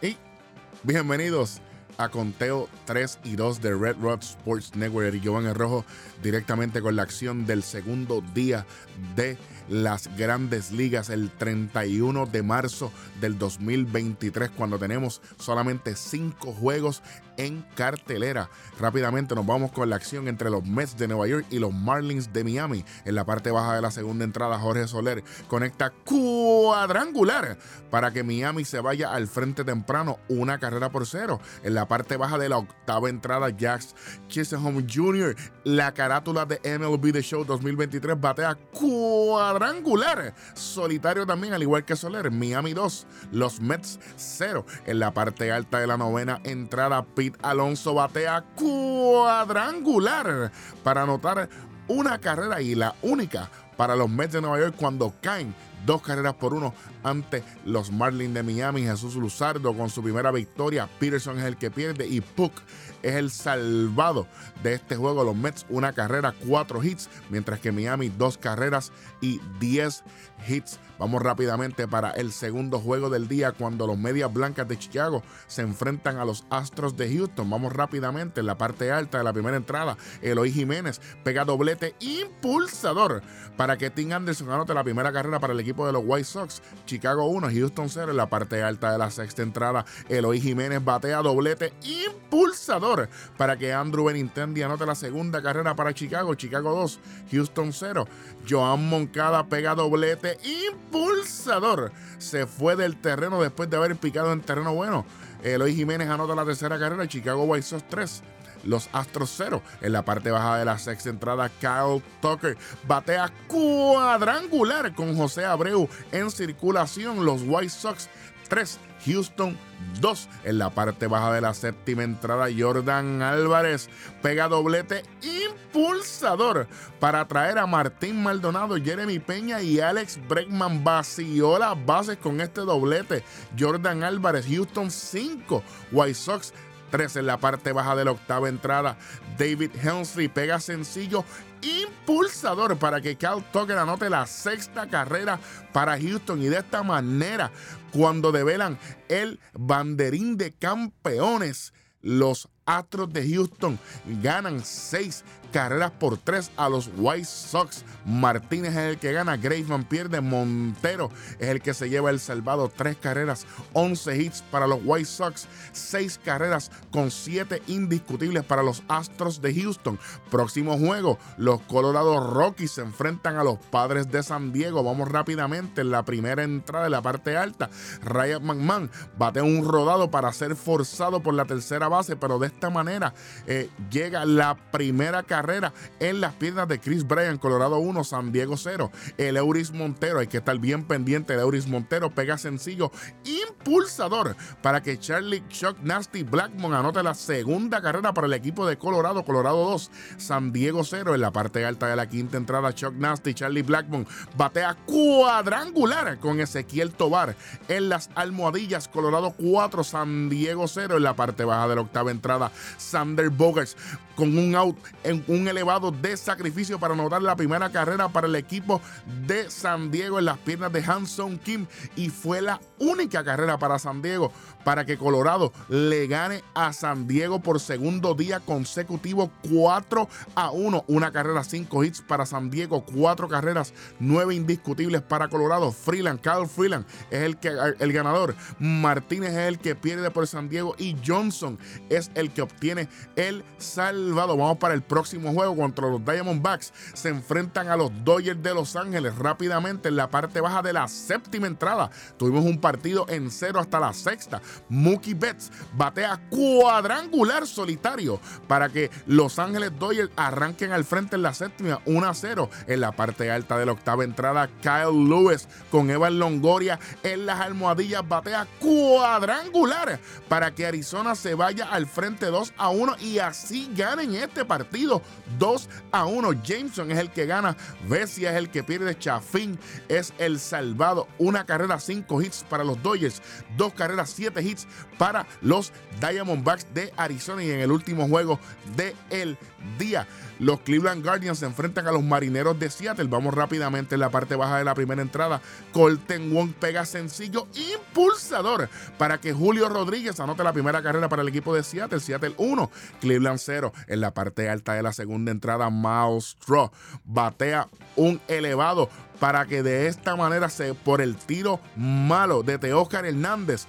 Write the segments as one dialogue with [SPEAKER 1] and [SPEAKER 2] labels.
[SPEAKER 1] Y bienvenidos a Conteo 3 y 2 de Red Rock Sports Network. Y Giovanni Rojo directamente con la acción del segundo día de las grandes ligas el 31 de marzo del 2023 cuando tenemos solamente cinco juegos en cartelera. Rápidamente nos vamos con la acción entre los Mets de Nueva York y los Marlins de Miami. En la parte baja de la segunda entrada, Jorge Soler conecta cuadrangular para que Miami se vaya al frente temprano, una carrera por cero. En la parte baja de la octava entrada, Jax Chisholm Jr., la carátula de MLB The Show 2023, batea cuadrangular. Solitario también, al igual que Soler. Miami 2, los Mets 0. En la parte alta de la novena entrada, Alonso batea cuadrangular para anotar una carrera y la única para los Mets de Nueva York cuando caen dos carreras por uno ante los Marlins de Miami. Jesús Luzardo con su primera victoria. Peterson es el que pierde y Puck es el salvado de este juego. Los Mets una carrera, cuatro hits, mientras que Miami dos carreras y diez hits. Vamos rápidamente para el segundo juego del día cuando los Medias Blancas de Chicago se enfrentan a los Astros de Houston. Vamos rápidamente en la parte alta de la primera entrada. Eloy Jiménez pega doblete impulsador para que Tim Anderson anote la primera carrera para el equipo de los White Sox. Chicago 1, Houston 0 en la parte alta de la sexta entrada. Eloy Jiménez batea doblete impulsador para que Andrew Benintendi anote la segunda carrera para Chicago. Chicago 2, Houston 0. Joan Moncada pega doblete impulsador. Se fue del terreno después de haber picado en terreno bueno. Eloy Jiménez anota la tercera carrera. Chicago White Sox 3 los Astros 0. En la parte baja de la sexta entrada, Kyle Tucker batea cuadrangular con José Abreu en circulación. Los White Sox 3, Houston 2. En la parte baja de la séptima entrada, Jordan Álvarez pega doblete impulsador para traer a Martín Maldonado, Jeremy Peña y Alex Bregman. Vació las bases con este doblete. Jordan Álvarez, Houston 5, White Sox 3 en la parte baja de la octava entrada. David Hensley pega sencillo impulsador para que Cal Tucker anote la sexta carrera para Houston. Y de esta manera cuando develan el banderín de campeones los Astros de Houston ganan seis carreras por tres a los White Sox. Martínez es el que gana, Graveman pierde, Montero es el que se lleva el salvado. Tres carreras, 11 hits para los White Sox, seis carreras con siete indiscutibles para los Astros de Houston. Próximo juego, los Colorado Rockies se enfrentan a los Padres de San Diego. Vamos rápidamente en la primera entrada de la parte alta. Ryan McMahon bate un rodado para ser forzado por la tercera base, pero de esta manera eh, llega la primera carrera en las piernas de Chris Bryan, Colorado 1, San Diego 0. El Euris Montero, hay que estar bien pendiente de Euris Montero, pega sencillo impulsador para que Charlie Chuck Nasty Blackmon anote la segunda carrera para el equipo de Colorado, Colorado 2, San Diego 0. En la parte alta de la quinta entrada, Chuck Nasty, Charlie Blackmon batea cuadrangular con Ezequiel Tobar en las almohadillas, Colorado 4, San Diego 0. En la parte baja de la octava entrada, Sander Bogarts con un out en un elevado de sacrificio para anotar la primera carrera para el equipo de San Diego en las piernas de Hanson Kim y fue la única carrera para San Diego para que Colorado le gane a San Diego por segundo día consecutivo 4 a 1. Una carrera, 5 hits para San Diego, 4 carreras, 9 indiscutibles para Colorado. Freeland, Kyle Freeland es el, que, el ganador. Martínez es el que pierde por San Diego y Johnson es el obtiene el salvado. Vamos para el próximo juego contra los Diamondbacks. Se enfrentan a los Dodgers de Los Ángeles rápidamente en la parte baja de la séptima entrada. Tuvimos un partido en cero hasta la sexta. Mookie Betts batea cuadrangular solitario para que Los Ángeles Dodgers arranquen al frente en la séptima 1 a 0. En la parte alta de la octava entrada, Kyle Lewis con Evan Longoria en las almohadillas batea cuadrangular para que Arizona se vaya al frente solamente 2 a 1 y así ganen este partido 2 a 1. Jameson es el que gana, Bessia es el que pierde, Chafin es el salvado. Una carrera, 5 hits para los Dodgers, dos carreras, 7 hits para los Diamondbacks de Arizona y en el último juego del el día. Los Cleveland Guardians se enfrentan a los Marineros de Seattle. Vamos rápidamente en la parte baja de la primera entrada. Colton Wong pega sencillo impulsador para que Julio Rodríguez anote la primera carrera para el equipo de Seattle. Seattle 1, Cleveland 0. En la parte alta de la segunda entrada, Miles Straw batea un elevado para que de esta manera se por el tiro malo de Teóscar Hernández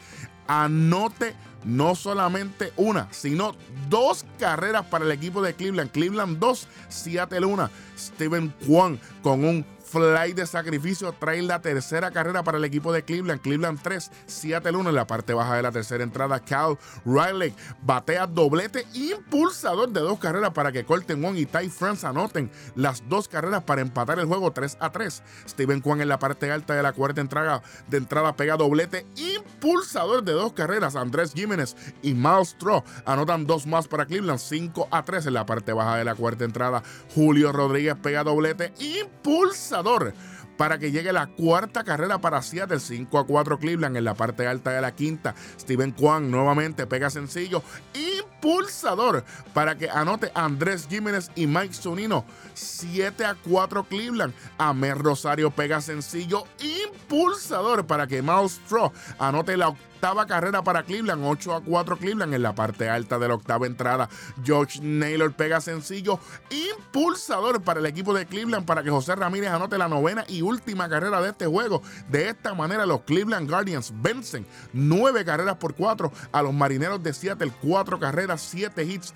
[SPEAKER 1] anote no solamente una, sino dos carreras para el equipo de Cleveland. Cleveland 2, Seattle 1. Steven Kwan con un fly de sacrificio trae la tercera carrera para el equipo de Cleveland. Cleveland 3, Seattle 1 en la parte baja de la tercera entrada. Cal Riley batea doblete impulsador de dos carreras para que Colton Wong y Ty France anoten las dos carreras para empatar el juego 3 a 3. Steven Kwan en la parte alta de la cuarta entrada, de entrada pega doblete impulsador de dos carreras. Andrés Jiménez y Miles Straw anotan dos más para Cleveland 5 a 3 en la parte baja de la cuarta entrada. Julio Rodríguez pega doblete impulsador para que llegue la cuarta carrera para Seattle, 5 a 4 Cleveland en la parte alta de la quinta. Steven Kwan nuevamente pega sencillo, impulsador para que anote Andrés Jiménez y Mike Zunino, 7 a 4 Cleveland. Amer Rosario pega sencillo, impulsador para que Miles Straw anote la octava carrera para Cleveland, 8 a 4 Cleveland en la parte alta de la octava entrada. George Naylor pega sencillo, impulsador para el equipo de Cleveland para que José Ramírez anote la novena y última carrera de este juego. De esta manera los Cleveland Guardians vencen nueve carreras por cuatro a los Marineros de Seattle, cuatro carreras, siete hits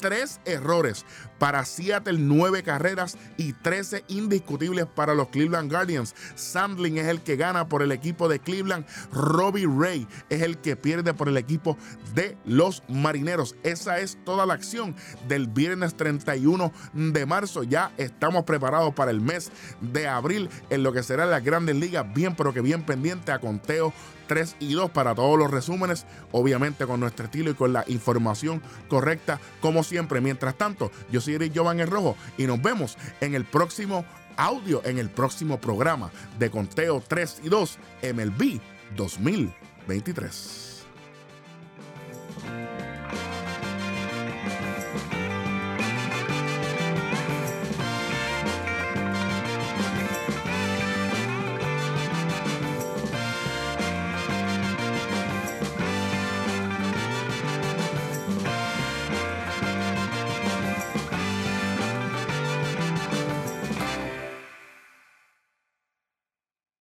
[SPEAKER 1] tres errores para Seattle, nueve carreras y 13 indiscutibles para los Cleveland Guardians. Sandling es el que gana por el equipo de Cleveland. Robbie Ray es el que pierde por el equipo de los Marineros. Esa es toda la acción del viernes 31 de marzo. Ya estamos preparados para el mes de abril en lo que será la Grandes Ligas. Bien, pero que bien pendiente a conteo 3 y 2 para todos los resúmenes, obviamente con nuestro estilo y con la información correcta, como siempre. Mientras tanto, yo soy Jovan en Rojo y nos vemos en el próximo audio, en el próximo programa de Conteo 3 y 2 MLB 2023.